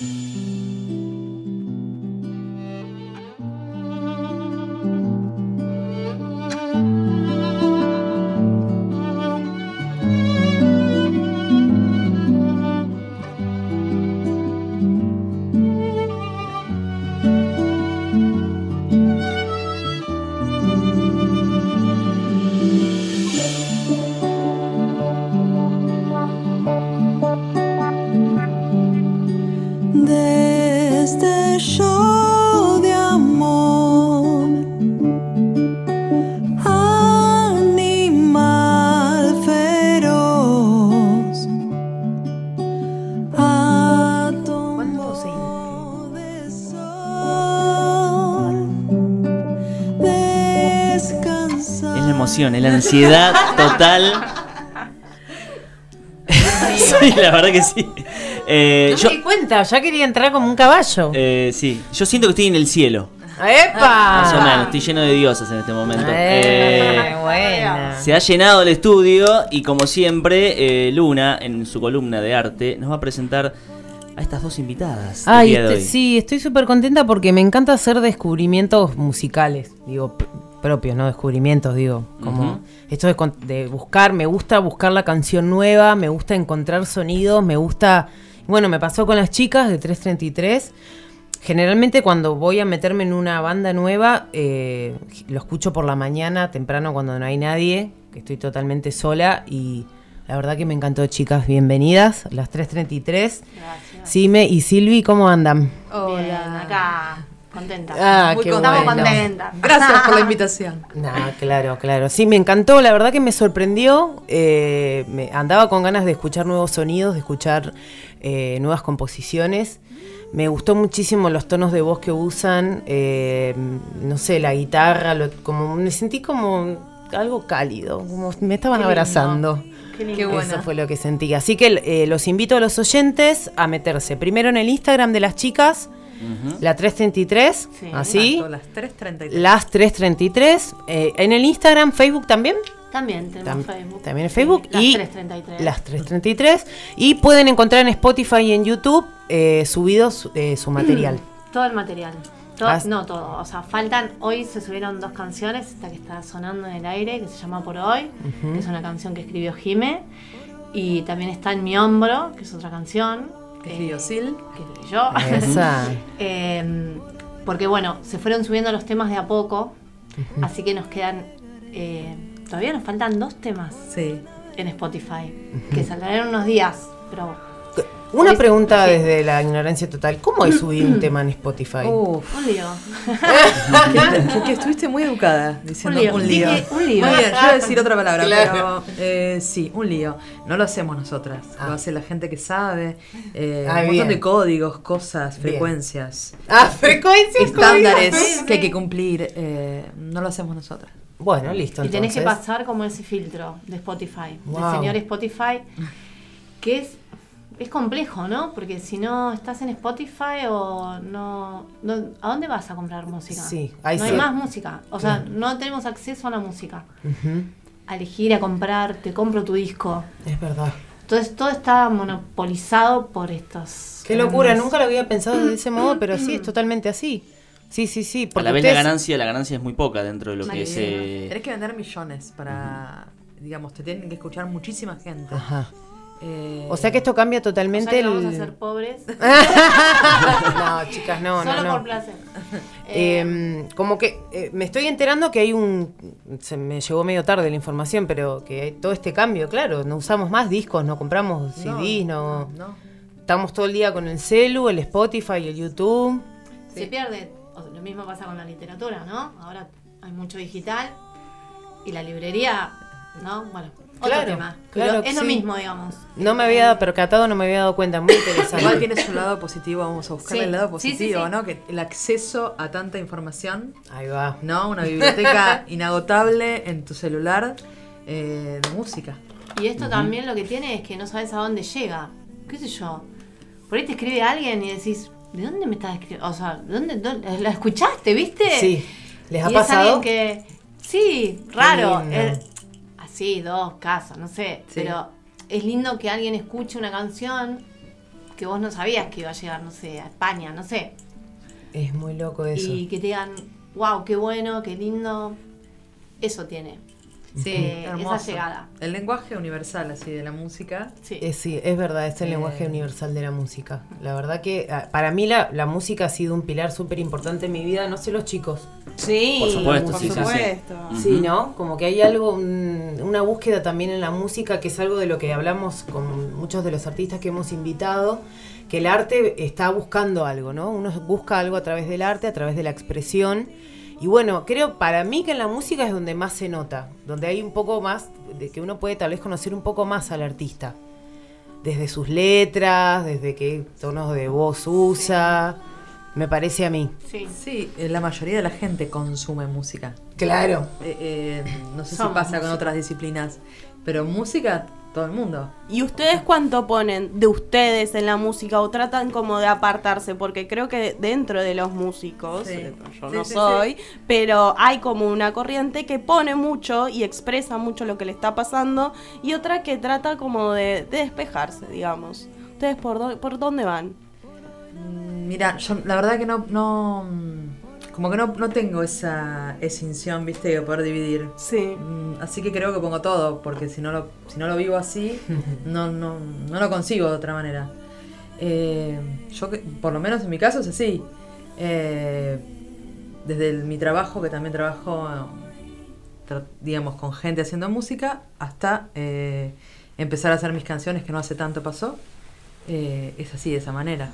Desde emoción, es la ansiedad total. sí, la verdad que sí. Eh, No yo, me di cuenta, ya quería entrar como un caballo. eh, sí, yo siento que estoy en el cielo. ¡Epa! Más o menos, estoy lleno de diosas en este momento. Eh, Eh, buena. se ha llenado el estudio y como siempre, eh, Luna, en su columna de arte, nos va a presentar a estas dos invitadas. Ay, este- sí, estoy súper contenta porque me encanta hacer descubrimientos musicales, digo, propios, no descubrimientos, digo, como esto de, con- de buscar, me gusta buscar la canción nueva, me gusta encontrar sonidos, me gusta, bueno, me pasó con las chicas de 333. Generalmente cuando voy a meterme en una banda nueva, eh, lo escucho por la mañana, temprano cuando no hay nadie, que estoy totalmente sola y la verdad que me encantó, chicas, bienvenidas, las 333. Gracias. Sime y Silvi, ¿cómo andan? Bien, acá, contenta. Ah, Muy qué contenta. Estamos bueno. contentas. Gracias por la invitación. Nah, claro, claro. Sí, me encantó, la verdad que me sorprendió. eh, me andaba con ganas de escuchar nuevos sonidos, de escuchar eh, nuevas composiciones. Me gustó muchísimo los tonos de voz que usan, eh, no sé, la guitarra, lo- como me sentí como algo cálido, como me estaban Qué abrazando. Qué lindo. Eso fue lo que sentí. Así que eh, los invito a los oyentes a meterse primero en el Instagram de las chicas, la 333, Sí. así. Exacto, las 3.33. Las 333. eh, en el Instagram, Facebook también. También tenemos Tam- Facebook. También en Sí, Facebook. las y 333. Las 333. Y pueden encontrar en Spotify y en YouTube eh, subidos eh, su material. Todo el material. Todo- Ah, no todo. O sea, faltan. Hoy se subieron dos canciones. Esta que está sonando en el aire, que se llama Por Hoy, que es una canción que escribió Jime. Y también está En mi hombro, que es otra canción. Que escribió Sil. Que yo. Esa. Eh, porque bueno, se fueron subiendo los temas de a poco. Así que nos quedan. eh, todavía nos faltan dos temas Sí. en Spotify. Que saldrán en unos días. Pero Una pregunta sí. desde la ignorancia total. ¿Cómo es subir un tema en Spotify? Uf. un lío. que, que estuviste muy educada diciendo Un lío. un lío. Dije un lío. Muy bien, yo iba a decir otra palabra, Claro. pero eh, sí, un lío. No lo hacemos nosotras, Ah. lo hace la gente que sabe. eh, Ah, un montón bien. de códigos, cosas, Bien. frecuencias, Ah, frecuencias. estándares códigos. que hay que cumplir. eh, no lo hacemos nosotras. Bueno, listo. Y tenés que entonces. pasar como ese filtro de Spotify, Wow. del señor Spotify, que es, es complejo, ¿no? Porque si no estás en Spotify o no, no- ¿A dónde vas a comprar música? Sí, ahí no sí. hay más música. O sea, no tenemos acceso a la música. A elegir, a comprar, te compro tu disco. Es verdad. Entonces todo está monopolizado por estos. Qué locura, nunca lo había pensado de ese modo, pero sí, es totalmente así. Sí, sí, sí. A la vez la ganancia, la ganancia es muy poca dentro de lo que es. Eh, Tenés que vender millones para, digamos, te tienen que escuchar muchísima gente. Ajá. Eh, O sea que esto cambia O sea totalmente que el... vamos a ser pobres no, chicas, no, solo no, no. por placer. Eh, como que eh, me estoy enterando que hay un. Se me llegó medio tarde la información, pero que hay todo este cambio, claro. No usamos más discos, no compramos CDs, no. no. Estamos todo el día con el celu, el Spotify, el YouTube. se pierde. o lo mismo pasa con la literatura, ¿no? Ahora hay mucho digital y la librería, ¿no? Bueno, otro Claro, tema. Pero claro es lo sí. mismo, digamos. No me había percatado, no me había dado cuenta. Muy interesante. Igual tiene su lado positivo, vamos a buscar Sí, el lado sí, sí, positivo, sí. ¿no? Que el acceso a tanta información, Ahí va. ¿no? Una biblioteca inagotable en tu celular eh, de música. Y esto también lo que tiene es que no sabes a dónde llega. ¿Qué sé yo? Por ahí te escribe alguien y decís, ¿de dónde me estás escribiendo? O sea, ¿de dónde, dónde- ¿La escuchaste, viste? Sí. ¿Les ha y es pasado? alguien que. Sí, raro. Así, dos casos, no sé. Sí. Pero es lindo que alguien escuche una canción que vos no sabías que iba a llegar, no sé, a España, no sé. Es muy loco eso. Y que te digan, wow, qué bueno, qué lindo. Eso tiene. Sí, Eh, hermoso. esa llegada. El lenguaje universal así de la música. Sí. Eh, sí, es verdad, es el Eh. lenguaje universal de la música. La verdad que ah, para mí la, la música ha sido un pilar súper importante en mi vida, no sé los chicos. Sí, Por supuesto, por sí, sí, sí. supuesto. Sí, Ujú. ¿no? Como que hay algo, un- una búsqueda también en la música, que es algo de lo que hablamos con muchos de los artistas que hemos invitado, que el arte está buscando algo, ¿no? Uno busca algo a través del arte, a través de la expresión. Y bueno, creo para mí que en la música es donde más se nota, donde hay un poco más, de que uno puede tal vez conocer un poco más al artista. Desde sus letras, desde qué tonos de voz usa, me parece a mí. Sí. Sí, eh, la mayoría de la gente consume música. Claro. Eh, eh, no sé Somos si pasa con otras disciplinas, pero música, todo el mundo. ¿Y ustedes cuánto ponen de ustedes en la música o tratan como de apartarse? Porque creo que dentro de los músicos, Sí. eh, yo Sí, no sí, soy, pero hay como una corriente que pone mucho y expresa mucho lo que le está pasando y otra que trata como de, de despejarse, digamos. ¿Ustedes por, dó- por dónde van? Mm, Mira, yo la verdad que no, no mm, como que no, no tengo esa escinción, viste, de poder dividir. Sí. Mm, Así que creo que pongo todo, porque si no lo, si no lo vivo así, no, no, no lo consigo de otra manera. Eh, yo, que- por lo menos en mi caso, es así. Eh, desde el- mi trabajo, que también trabajo, eh, tra- digamos, con gente haciendo música, hasta eh, empezar a hacer mis canciones, que no hace tanto pasó. eh, es así, de esa manera.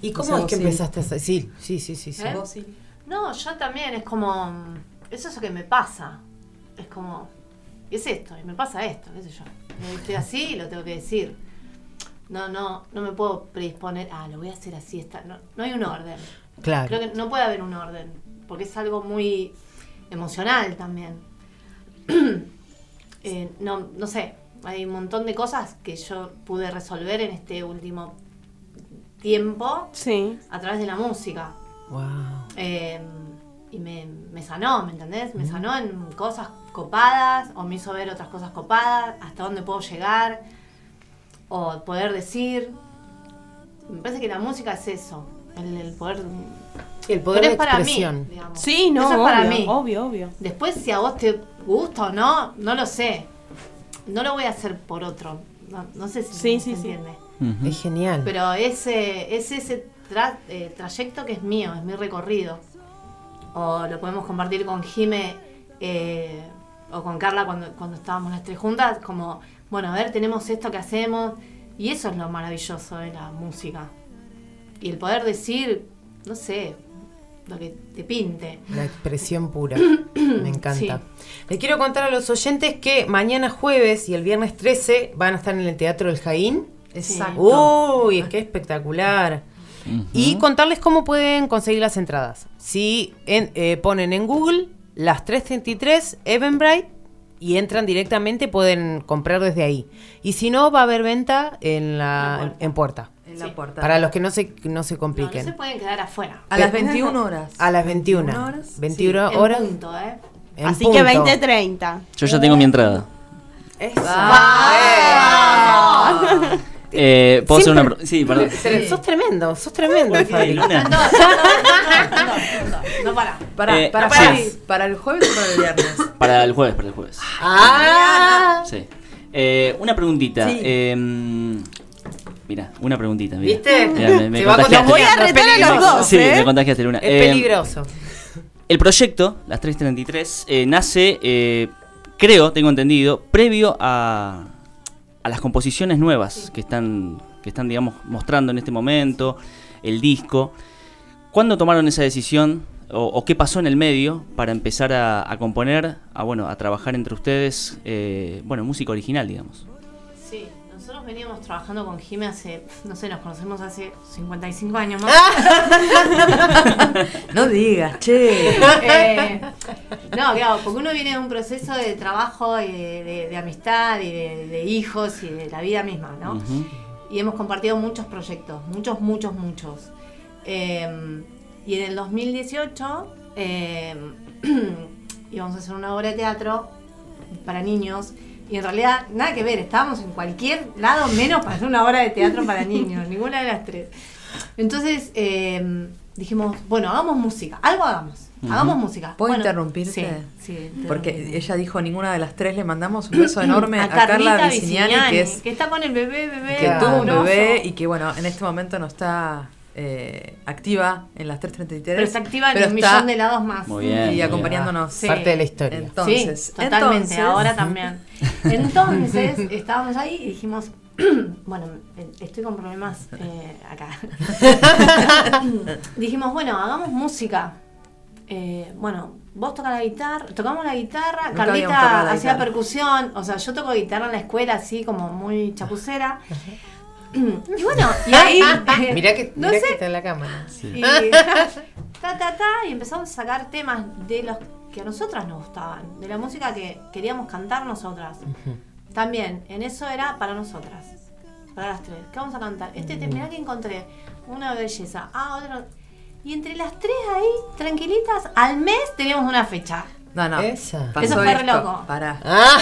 ¿Y O cómo sea, es que sí. empezaste a hacer? Sí, sí, sí, sí. sí. ¿Eh? No, yo también es como. mm, Es eso que me pasa. Es como. Es esto, y me pasa esto, qué sé yo. Estoy así y lo tengo que decir. No, no, no me puedo predisponer. Ah, lo voy a hacer así. Está. No, no hay un orden. Claro. Creo que no puede haber un orden. Porque es algo muy emocional también. Eh, no, no sé. Hay un montón de cosas que yo pude resolver en este último tiempo Sí. a través de la música. Wow. Eh, y me, me sanó, ¿me entendés? Me sanó en cosas copadas, o me hizo ver otras cosas copadas, hasta dónde puedo llegar, o poder decir. Me parece que la música es eso, el, el poder. El poder de es para expresión. mí, digamos. Sí, no, Eso es para obvio, mí. obvio, obvio. Después, si a vos te gusta o no, no lo sé. No lo voy a hacer por otro. No, no sé si Sí, se sí, sí. entiende. Es genial. Pero ese, es ese tra- eh, trayecto que es mío, es mi recorrido. O lo podemos compartir con Jime eh, o con Carla cuando, cuando estábamos las tres juntas, como, bueno, a ver, tenemos esto que hacemos. Y eso es lo maravilloso de la música. Y el poder decir, no sé, lo que te pinte. La expresión pura. Me encanta. Sí. Le quiero contar a los oyentes que mañana jueves y el viernes 13 van a estar en el Teatro del Jaín. Exacto. Uy, qué espectacular. Y contarles cómo pueden conseguir las entradas. Si en- eh, ponen en Google las 333 Eventbrite y entran directamente, pueden comprar desde ahí. Y si no, va a haber venta en la En puerta. en puerta. En la Sí. puerta. Para los que no se, no se No, no compliquen. se pueden quedar afuera. A las 21 horas. A las 21. horas. 21 En horas. punto, ¿eh? en Así punto. que 20-30. Yo ya tengo mi entrada. Eso. Eh, ¿Puedo hacer una Sí, perdón. Sos tremendo, sos tremendo. No, no, no, no, no para. Para, Eh, para, sí. para, el jueves o para el viernes. Para el jueves, para el jueves. Ah, Sí. Eh, una preguntita. Sí. Eh, mira, una preguntita. mira. ¿viste? Mira, me, me Se va contagiaste. Voy a retar a los dos. Sí, ¿eh? me contagiaste, Luna. Es Eh, peligroso. El proyecto, las 333, eh, nace, eh, creo, tengo entendido, previo a, a las composiciones nuevas que están, que están, digamos, mostrando en este momento, el disco. ¿Cuándo tomaron esa decisión o, o qué pasó en el medio para empezar a, a componer, a, bueno, a trabajar entre ustedes, eh, bueno, música original, digamos? Sí, nosotros veníamos trabajando con Jime hace, no sé, nos conocemos hace 55 años más. No digas, che. Eh, no, claro, porque uno viene de un proceso de trabajo y de, de- de amistad y de, de hijos y de la vida misma, ¿no? Y hemos compartido muchos proyectos, muchos, muchos, muchos. Eh, y en el 2018 eh, íbamos a hacer una obra de teatro para niños Y en realidad, nada que ver, estábamos en cualquier lado menos para hacer una obra de teatro para niños, ninguna de las tres. Entonces eh, dijimos, bueno, hagamos música, algo hagamos, hagamos música. ¿Puedo Bueno, interrumpirte? Sí, sí. Porque ella dijo ninguna de las tres, le mandamos un beso enorme a, Carla Viciniani, que, es, está con el bebé, bebé. que tuvo un bebé y que bueno, en este momento no está eh, activa en las 333. Pero se activa en un está millón de lados más. Muy bien. y muy acompañándonos. Sí. Parte de la historia. Entonces, sí, totalmente, entonces- ahora también. Entonces, estábamos ahí y dijimos, bueno, eh, estoy con problemas eh, acá. dijimos, bueno, hagamos música. Eh, bueno, vos tocas la guitarra, tocamos la guitarra, Nunca Carlita la hacía guitarra. percusión, o sea, yo toco guitarra en la escuela así como muy chapucera. Y bueno, y ahí... Mirá que, no mirá sé, que está en la cámara. y, ta, ta, ta, y empezamos a sacar temas de los que a nosotras nos gustaban, de la música que queríamos cantar nosotras. También, en eso era para nosotras, para las tres. ¿Qué vamos a cantar? Este tema, mirá que encontré, una belleza, ah, otro. Y entre las tres ahí, tranquilitas, al mes teníamos una fecha. No, no. Esa. Eso fue re loco. Pará. Ah,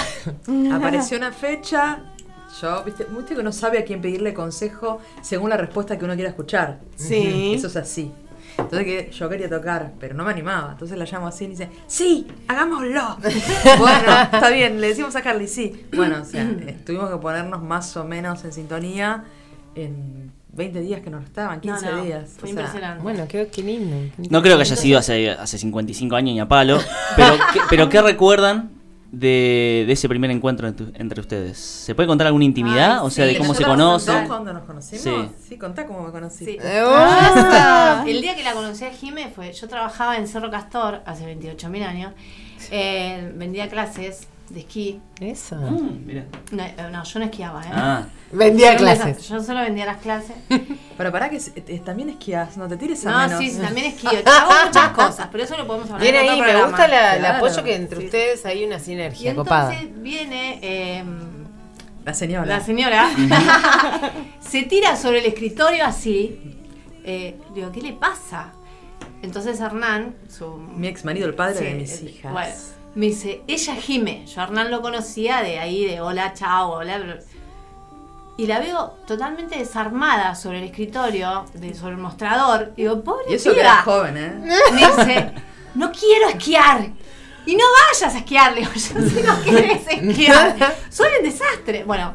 Apareció una fecha. Yo, viste, viste que uno sabe a quién pedirle consejo según la respuesta que uno quiera escuchar. Sí. Eso es así. Entonces que yo quería tocar, pero no me animaba. Entonces la llamo así y dice, sí, hagámoslo. bueno, está bien, le decimos a Carly, sí. Bueno, o sea, eh, tuvimos que ponernos más o menos en sintonía en 20 días que nos estaban, 15 No, no, días. Fue o sea, impresionante. bueno, qué, qué lindo. No creo que haya sido hace, hace 55 años ni a palo, pero, ¿qué, pero ¿qué recuerdan de, de ese primer encuentro entre, entre ustedes? ¿Se puede contar alguna intimidad? Ay, o sea, sí, de cómo se conocen. cuando nos conocimos? Sí. Sí, contá cómo me conociste. Sí. Eh, oh. El día que la conocí a Jime fue, yo trabajaba en Cerro Castor hace 28.000 años, eh, vendía clases de esquí. Eso. Mm. No, eh, no, yo no esquiaba, ¿eh? Ah, Vendía Yo clases. Yo solo vendía las clases. Pero pará que eh, también esquías, no te tires a No, menos. sí, sí, también esquío. Hago muchas cosas, pero eso lo podemos hablar Viene en otro ahí, me gusta la- el apoyo que entre Sí, ustedes hay una Y sinergia entonces copada. viene eh, La señora. la señora, se tira sobre el escritorio así. Eh, digo, ¿qué le pasa? Entonces Hernán, su Mi ex marido, el padre Sí, de mis el- hijas. bueno, me dice, ella gime. Yo a Hernán lo conocía de ahí, de hola, chao, hola. Y la veo totalmente desarmada sobre el escritorio, de, sobre el mostrador. Y digo, pobre Y eso que piba". era joven, ¿eh? Me dice, no quiero esquiar. Y no vayas a esquiar, le digo, yo si no quieres esquiar. Soy un desastre. Bueno,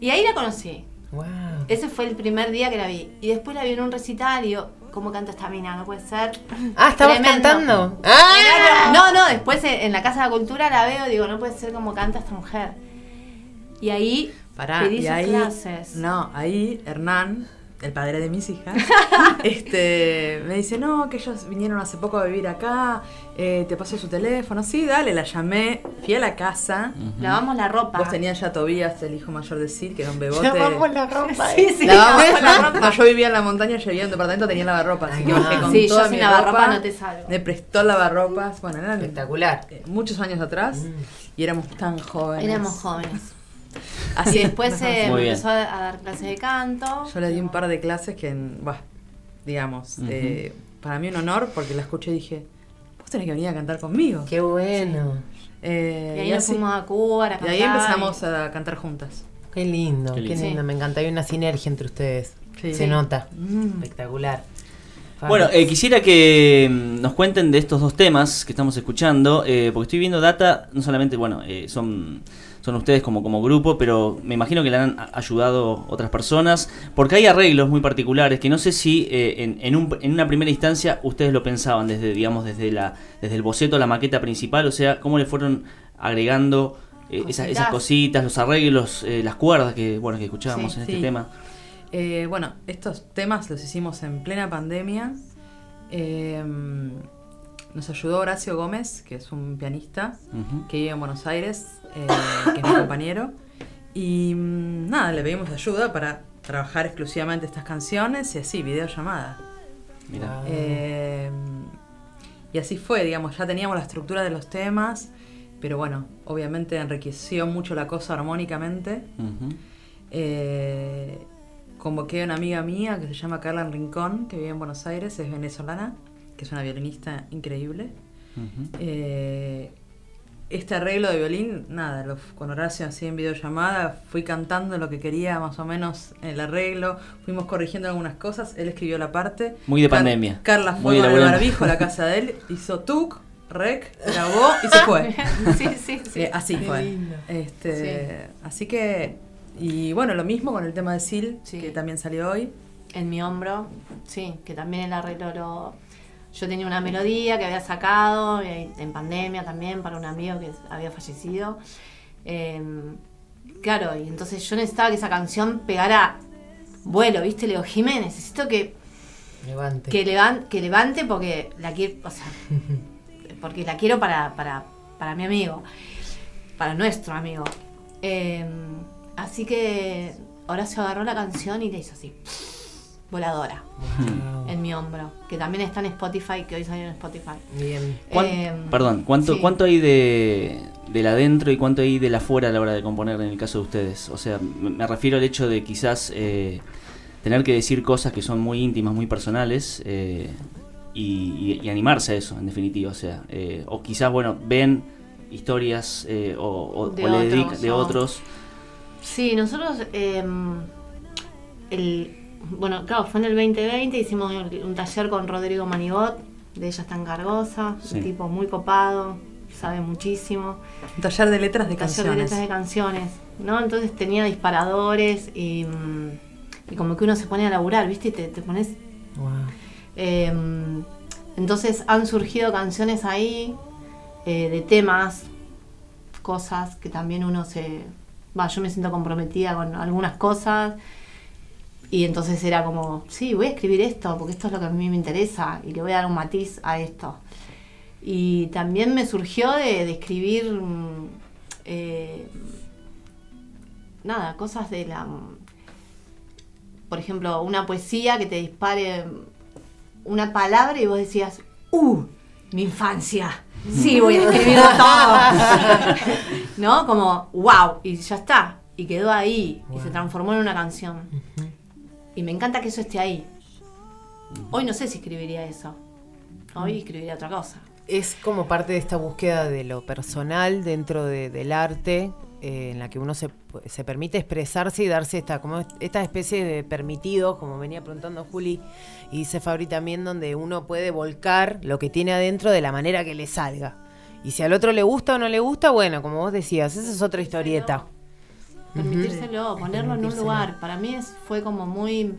y ahí la conocí. Wow. Ese fue el primer día que la vi. Y después la vi en un recital y digo, ¿cómo canta esta mina? No puede ser. Ah, ¿estabas Tremendo. cantando? Ah. No, no, después en la Casa de la Cultura la veo y digo, no puede ser como canta esta mujer. Y ahí Pará, pedí y sus ahí, clases. no, ahí Hernán, el padre de mis hijas, este, me dice, no, que ellos vinieron hace poco a vivir acá, eh, te pasó su teléfono, sí, dale, la llamé, fui a la casa, Lavamos la ropa. vos tenías ya a Tobías, el hijo mayor de Sid, que era un bebote. Lavamos la ropa. Sí, sí, Lavamos lavamos la ropa. No, yo vivía en la montaña, yo vivía en un departamento, tenía lavarropa, así que bajé con Sí, yo toda sin mi lavarropa ropa, no te salvo. Me prestó lavarropas, bueno, eran Espectacular. eh, muchos años atrás, y éramos tan jóvenes. Éramos jóvenes. Así Y después nos bien. empezó a a dar clases de canto. Yo le di un par de clases que, bah, digamos, eh, para mí un honor porque la escuché y dije, vos tenés que venir a cantar conmigo. Qué bueno. Eh, Y ahí nos así- fuimos a Cuba a y cantar. ahí empezamos a cantar juntas. Qué lindo, Qué qué lindo. Sí. Me encanta. Hay una sinergia entre ustedes. Sí. Se nota. Mm. Espectacular. Bueno, eh, quisiera que mm, nos cuenten de estos dos temas que estamos escuchando, eh, porque estoy viendo data, no solamente, bueno, eh, son, son ustedes como, como grupo, pero me imagino que le han ayudado otras personas, porque hay arreglos muy particulares que no sé si eh, en, en, un- en una primera instancia ustedes lo pensaban desde, digamos, desde, la, desde el boceto la maqueta principal, o sea, cómo le fueron agregando eh, esas, esas Cositas. los arreglos, eh, las cuerdas que, bueno, que escuchábamos Sí, en este sí. tema. Eh, bueno, estos temas los hicimos en plena pandemia. Nos ayudó Horacio Gómez, que es un pianista Ujú. que vive en Buenos Aires, eh, que es mi compañero. Y mm, nada, le pedimos ayuda para trabajar exclusivamente estas canciones y así, videollamada. Wow. Eh, y así fue, digamos, ya teníamos la estructura de los temas, pero bueno, obviamente enriqueció mucho la cosa armónicamente. Ujú. Eh, convoqué a una amiga mía que se llama Carla Rincón, que vive en Buenos Aires, es venezolana, que es una violinista increíble. Eh, este arreglo de violín, nada, lo- con Horacio así en videollamada, fui cantando lo que quería más o menos en el arreglo, fuimos corrigiendo algunas cosas, él escribió la parte. Muy de Car- pandemia. Carla fue con el barbijo a la casa de él, hizo tuk, rec, grabó y se fue. sí, sí, sí. Eh, así Qué fue. lindo. Este, Así que, y bueno, lo mismo con el tema de Sil, Sí. que también salió hoy. En mi hombro, sí, que también el arreglo lo... Yo tenía una melodía que había sacado eh, en pandemia también para un amigo que había fallecido. Eh, claro, y entonces yo necesitaba que esa canción pegara vuelo, ¿viste? Le digo, Jiménez, necesito que, Levante. que, levan- que levante porque la quiero, o sea, porque la quiero para, para, para mi amigo, para nuestro amigo. Eh, así que Horacio agarró la canción y le hizo así, voladora, Wow. En mi hombro, que también está en Spotify, que hoy salió en Spotify. Bien. ¿Cuán- Eh, Perdón, ¿cuánto, sí. ¿cuánto hay de, del adentro y cuánto hay del afuera a la hora de componer en el caso de ustedes? O sea, me refiero al hecho de quizás eh, tener que decir cosas que son muy íntimas, muy personales eh, y, y- y animarse a eso, en definitiva. O sea, eh, o quizás, bueno, ven historias eh, o, o- De o le otros, dedican de otros. Sí, nosotros, eh, el, bueno, claro, fue en el 2020, hicimos un taller con Rodrigo Manigot, de Ella está en Cargosa, Sí. un tipo muy copado, sabe muchísimo. Un taller de letras de taller de canciones. letras de canciones, ¿no? Entonces tenía disparadores y, mm, y como que uno se pone a laburar, ¿viste? Y te, te pones... Wow. eh, entonces han surgido canciones ahí eh, de temas, cosas que también uno se... Va, yo me siento comprometida con algunas cosas y entonces era como, sí, voy a escribir esto porque esto es lo que a mí me interesa y le voy a dar un matiz a esto. Y también me surgió de, de escribir, mm, eh, nada, cosas de la... Por ejemplo, una poesía que te dispare una palabra y vos decías, ¡uh! Mi infancia. Sí, voy a escribirlo todo. ¿No? Como, wow. Y ya está. Y quedó ahí. Y se transformó en una canción. Y me encanta que eso esté ahí. Hoy no sé si escribiría eso. Hoy escribiría otra cosa. Es como parte de esta búsqueda de lo personal dentro de- del arte, eh, en la que uno se, se permite expresarse y darse esta, como esta especie de permitido, como venía preguntando Juli, y dice Fabri también, donde uno puede volcar lo que tiene adentro de la manera que le salga. Y si al otro le gusta o no le gusta, bueno, como vos decías, esa es otra historieta. Permitírselo, ponerlo en un lugar. Para mí es, fue como muy.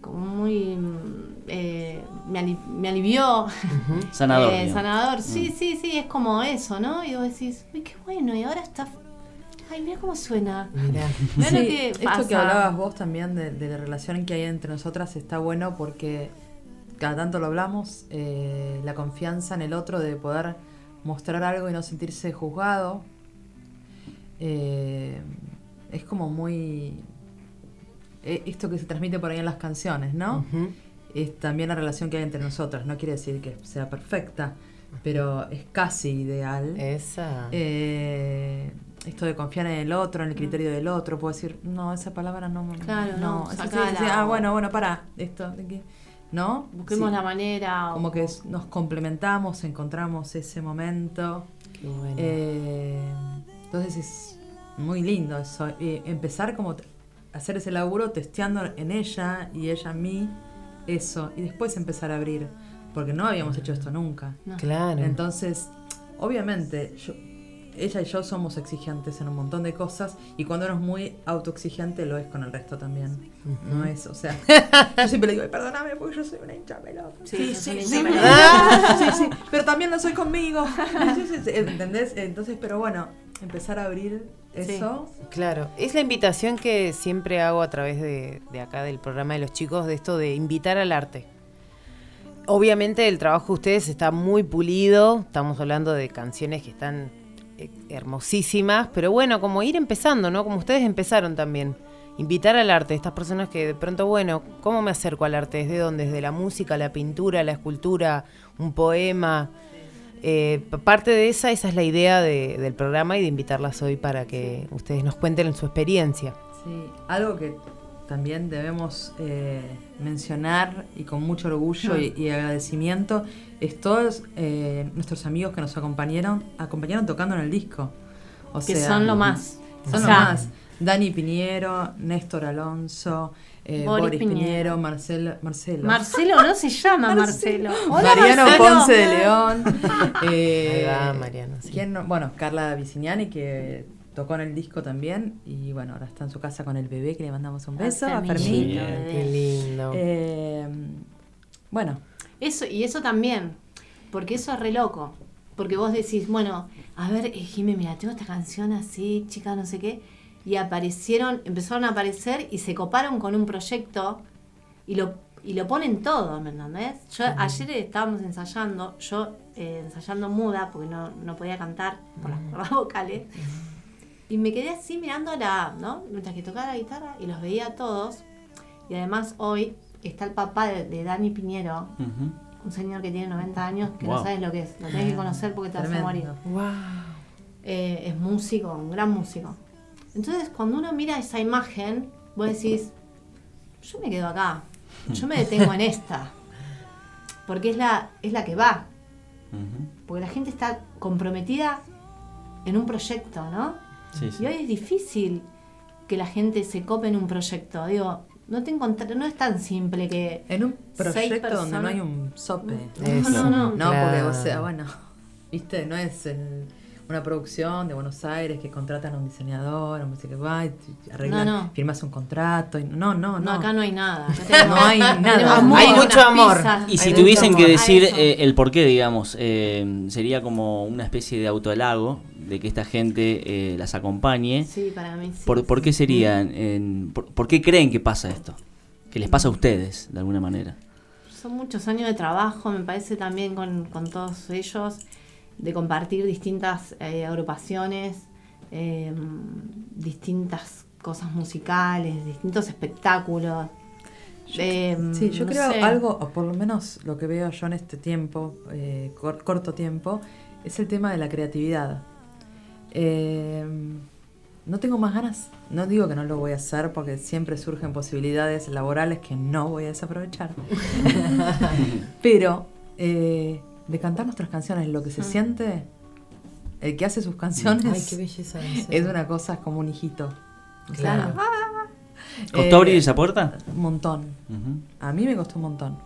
como muy. mm, eh, me, ali- me alivió. Sanador. Eh, sanador, sí, sí, sí, es como eso, ¿no? Y vos decís, uy, qué bueno, y ahora está. Ay, mira cómo suena. Mirá. Mirá lo esto que hablabas vos también de, de la relación que hay entre nosotras está bueno porque cada tanto lo hablamos, eh, la confianza en el otro de poder mostrar algo y no sentirse juzgado. Eh, es como muy... eh, esto que se transmite por ahí en las canciones, ¿no? Es también la relación que hay entre nosotras. No quiere decir que sea perfecta, pero es casi ideal. Esa. Eh, esto de confiar en el otro, en el criterio del otro, puedo decir, no, esa palabra no. Claro, no, esa sí, sí, ah, o- bueno, bueno, para, esto, de ¿no? Busquemos Sí, la manera. o- Como que nos complementamos, encontramos ese momento. Qué bueno. Eh, entonces es muy lindo eso. eh, empezar como hacer ese laburo testeando en ella y ella en mí, eso, y después empezar a abrir, porque no habíamos hecho esto nunca. no. claro. Entonces, obviamente, yo- ella y yo somos exigentes en un montón de cosas y cuando uno es muy autoexigente lo es con el resto también. No es, o sea, yo siempre le digo, "Ay, perdóname porque yo soy una hincha pelota. Sí, sí, pelota. sí, sí, pero también lo soy conmigo. Sí, sí, sí, ¿Entendés? Entonces, pero bueno, empezar a abrir Sí. eso. Claro, es la invitación que siempre hago a través de, de acá del programa de los chicos, de esto de invitar al arte. Obviamente el trabajo de ustedes está muy pulido, estamos hablando de canciones que están eh, hermosísimas, pero bueno, como ir empezando, ¿no? Como ustedes empezaron también. Invitar al arte, estas personas que de pronto, bueno, ¿cómo me acerco al arte? ¿Desde dónde? ¿Desde la música, la pintura, la escultura, un poema? Eh, parte de esa, esa es la idea de- del programa y de invitarlas hoy para que ustedes nos cuenten su experiencia. Sí, algo que también debemos eh, mencionar y con mucho orgullo y, y agradecimiento es todos eh, nuestros amigos que nos acompañaron, acompañaron tocando en el disco. O Que sea, son lo más. Son O lo más. Dani Piñero, Néstor Alonso, eh, Boris Boris, Piñero, Piñero, Marcelo, Marcelo. Marcelo no se llama Marcelo. Hola, Mariano Marcelo. Ponce de León. eh, Ahí va, Mariano, sí. ¿quién no? Bueno, Carla Viciniani, que tocó en el disco también. Y bueno, ahora está en su casa con el bebé, que le mandamos un A beso. A Fermín. Qué lindo. Eh, bueno, Eso, y eso también, porque eso es re loco. Porque vos decís, bueno, a ver, Jimé, mira, tengo esta canción así, chica, no sé qué. Y aparecieron, empezaron a aparecer y se coparon con un proyecto y lo, y lo ponen todo, ¿me entendés? Yo ayer estábamos ensayando, yo eh, ensayando muda, porque no, no podía cantar por las cuerdas vocales. Y me quedé así mirando la, ¿no? Mientras que tocaba la guitarra y los veía a todos. Y además hoy está el papá de, de Dani Piñero, un señor que tiene 90 años, que no sabes lo que es, lo tenés que conocer porque te vas a morir. tremendo. Wow. Eh, es músico, un gran músico. Entonces, cuando uno mira esa imagen, vos decís, yo me quedo acá, yo me detengo en esta, porque es la, es la que va, porque la gente está comprometida en un proyecto, ¿no? Sí, sí. Y hoy es difícil que la gente se cope en un proyecto, digo, no te encontré, no es tan simple que... en un proyecto donde no hay un sope. Eso. No, no, No, Claro. porque, o sea, bueno, viste, no es el- una producción de Buenos Aires que contratan a un diseñador, a un músico que va y te- arreglan, No, no. firmas un contrato. Y, no, no, no. No, acá no hay nada. No hay nada. Amor. Hay mucho amor. pizzas. Y si Hay tuviesen que decir eh, el porqué, digamos, eh, sería como una especie de autohalago de que esta gente eh, las acompañe. Sí, para mí sí. ¿Por, por qué serían? en- por, por qué creen que pasa esto? Que les pasa a ustedes, de alguna manera. Son muchos años de trabajo, me parece también con, con todos ellos, de compartir distintas eh, agrupaciones, eh, distintas cosas musicales, distintos espectáculos. Eh, Sí, yo no creo sé. algo, o por lo menos lo que veo yo en este tiempo, eh, cor- corto tiempo, es el tema de la creatividad. Eh, no tengo más ganas, no digo que no lo voy a hacer porque siempre surgen posibilidades laborales que no voy a desaprovechar. Pero eh, de cantar nuestras canciones, lo que se siente, el que hace sus canciones, Ay, qué belleza. es una cosa como un hijito. O sea, Claro. ¿Costó eh, abrir esa puerta? Un montón. A mí me costó un montón.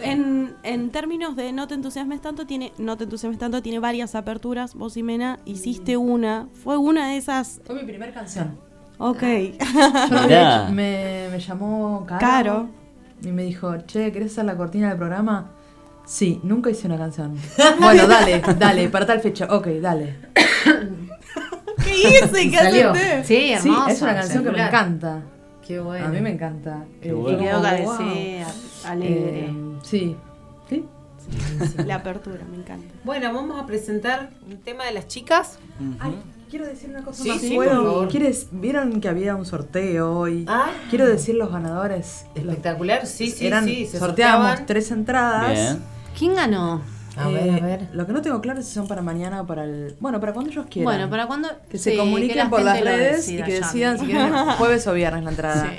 En, en términos de no te entusiasmes tanto, tiene, no te entusiasmes tanto, tiene varias aperturas. Vos, Jimena, hiciste una. Fue una de esas. Fue mi primera canción. Ok. Yo me, me llamó Caro, Caro. y me dijo, che, ¿querés hacer la cortina del programa? Sí, nunca hice una canción. bueno, dale, dale, para tal fecha. Ok, dale. ¿Qué hice? Y ¿Qué salió. Sí, hermoso. sí, es una canción que me encanta. Qué bueno. A mí me encanta. Qué Eh, bueno. Y quedó como, cabecea, wow. alegre. Eh, sí. ¿Sí? La apertura, me encanta. Bueno, vamos a presentar un tema de las chicas. Ay, quiero decir una cosa Sí, más. sí, favor. ¿Quieres- ¿Vieron que había un sorteo hoy? Ah. Quiero decir los ganadores. Espectacular, sí, sí, Eran, sí. Se sorteábamos sorteaban. tres entradas. Bien. ¿Quién ganó? A ver, Eh, a ver. Lo que no tengo claro es si son para mañana o para el. Bueno, para cuando ellos quieran. Bueno, para cuando. Que sí, se comuniquen la por las redes y que ya. decidan si quieren jueves o viernes la entrada. Sí.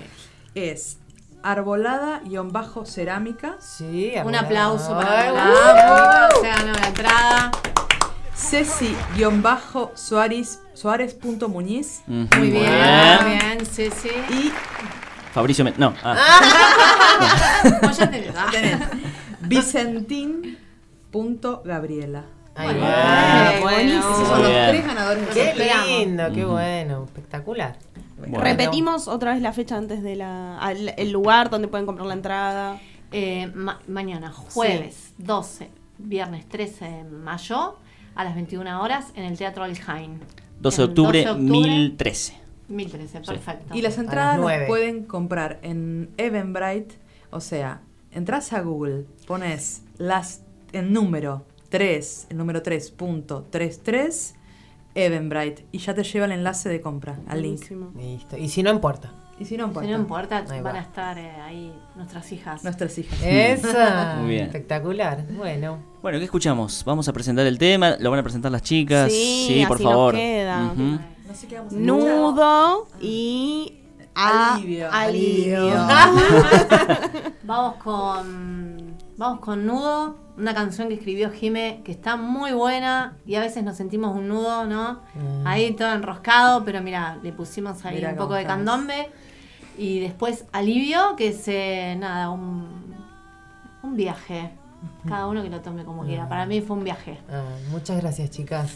Es arbolada-cerámica, Sí, Un ahora- aplauso para uh. la se ganó la entrada. ceci-suárez Suárez.muñiz Ujú. Muy bien, Bien. muy bien, sí. y Fabricio Men- No, ah. Vos ya tenés, ¿ah? tenés Vicentín.gabriela. Ahí Bueno, va, bien, bueno. buenísimo. Son los Bien. tres ganadores Qué lindo, qué bueno, espectacular. Bueno. Repetimos otra vez la fecha antes de la. al- el lugar donde pueden comprar la entrada. Eh, ma- mañana, jueves 12, viernes 13 de mayo, a las 21 horas, en el Teatro Aljain. 12 de octubre, 12 de octubre, 1013. 1013, perfecto. Y las las entradas nueve. las pueden comprar en Eventbrite. O sea, entras a Google, pones las el número 3, el número 3.33, Eventbrite, y ya te lleva el enlace de compra, al link. Listo. Y si no importa. Y si no Si importa, no importa, Ahí van va. a estar eh, ahí nuestras hijas. nuestras hijas. Esa. Muy bien. Espectacular. Bueno. Bueno, ¿qué escuchamos? Vamos a presentar el tema, lo van a presentar las chicas. Sí, por así nos favor. queda. Ujú. No sé qué vamos a escuchar. Nudo y Alivio. alivio. Vamos con. Vamos con Nudo, una canción que escribió Jime que está muy buena y a veces nos sentimos un nudo, ¿no? Ahí todo enroscado, pero mira, le pusimos ahí un poco de estamos. candombe. Y después Alivio, que es eh, nada, un, un viaje. Cada uno que lo tome como quiera. Para mí fue un viaje. Ah, muchas gracias, chicas.